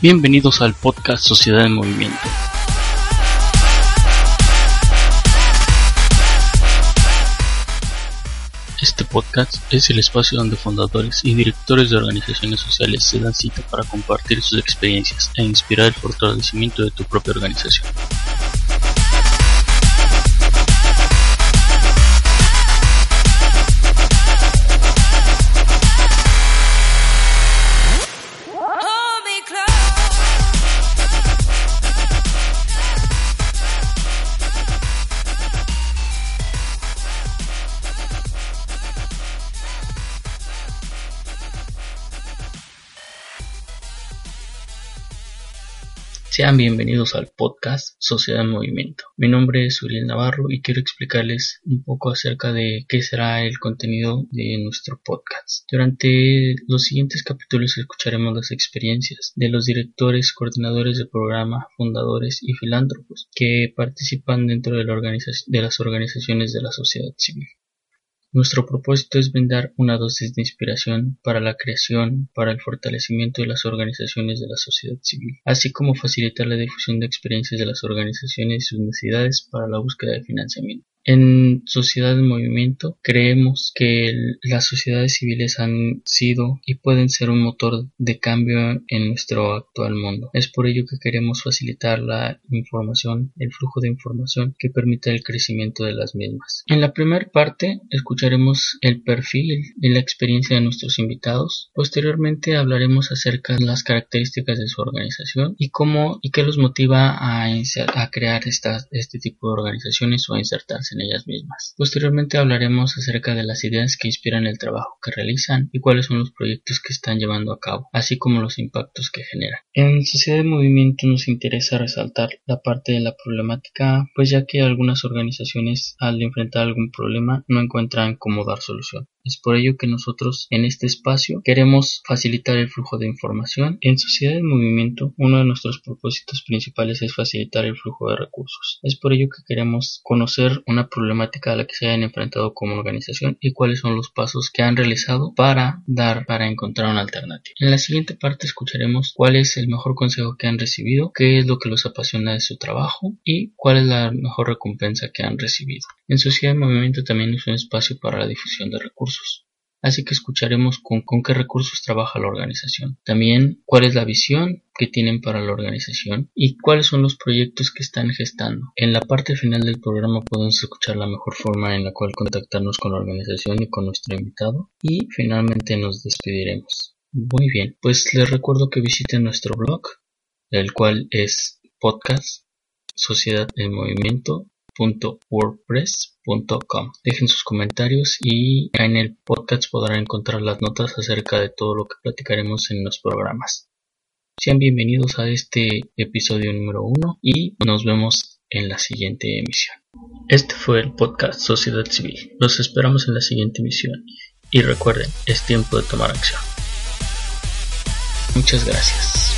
Bienvenidos al podcast Sociedad en Movimiento. Este podcast es el espacio donde fundadores y directores de organizaciones sociales se dan cita para compartir sus experiencias e inspirar el fortalecimiento de tu propia organización. Sean bienvenidos al podcast Sociedad en Movimiento. Mi nombre es Uriel Navarro y quiero explicarles un poco acerca de qué será el contenido de nuestro podcast. Durante los siguientes capítulos escucharemos las experiencias de los directores, coordinadores de programa, fundadores y filántropos que participan dentro de, la de las organizaciones de la sociedad civil. Nuestro propósito es brindar una dosis de inspiración para la creación, para el fortalecimiento de las organizaciones de la sociedad civil, así como facilitar la difusión de experiencias de las organizaciones y sus necesidades para la búsqueda de financiamiento. En Sociedad en Movimiento creemos que las sociedades civiles han sido y pueden ser un motor de cambio en nuestro actual mundo. Es por ello que queremos facilitar la información, el flujo de información que permita el crecimiento de las mismas. En la primera parte escucharemos el perfil y la experiencia de nuestros invitados. Posteriormente hablaremos acerca de las características de su organización y cómo y qué los motiva a, a crear este tipo de organizaciones o a insertarse ellas mismas. Posteriormente hablaremos acerca de las ideas que inspiran el trabajo que realizan y cuáles son los proyectos que están llevando a cabo, así como los impactos que generan. En Sociedad de Movimiento nos interesa resaltar la parte de la problemática, pues ya que algunas organizaciones al enfrentar algún problema no encuentran cómo dar solución. Es por ello que nosotros en este espacio queremos facilitar el flujo de información. En Sociedad de Movimiento, uno de nuestros propósitos principales es facilitar el flujo de recursos. Es por ello que queremos conocer una problemática a la que se hayan enfrentado como organización y cuáles son los pasos que han realizado para dar, para encontrar una alternativa. En la siguiente parte escucharemos cuál es el mejor consejo que han recibido, qué es lo que los apasiona de su trabajo y cuál es la mejor recompensa que han recibido. En Sociedad de Movimiento también es un espacio para la difusión de recursos Así que escucharemos con, con, qué recursos trabaja la organización. También cuál es la visión que tienen para la organización y cuáles son los proyectos que están gestando. En la parte final del programa podemos escuchar la mejor forma en la cual contactarnos con la organización y con nuestro invitado. Y finalmente nos despediremos. Muy bien, pues les recuerdo que visiten nuestro blog, el cual es podcast Sociedad en Movimiento wordpress.com. Dejen sus comentarios y en el podcast podrán encontrar las notas acerca de todo lo que platicaremos en los programas. Sean bienvenidos a este episodio número 1 y nos vemos en la siguiente emisión. Este fue el podcast Sociedad Civil. Los esperamos en la siguiente emisión y recuerden, es tiempo de tomar acción. Muchas gracias.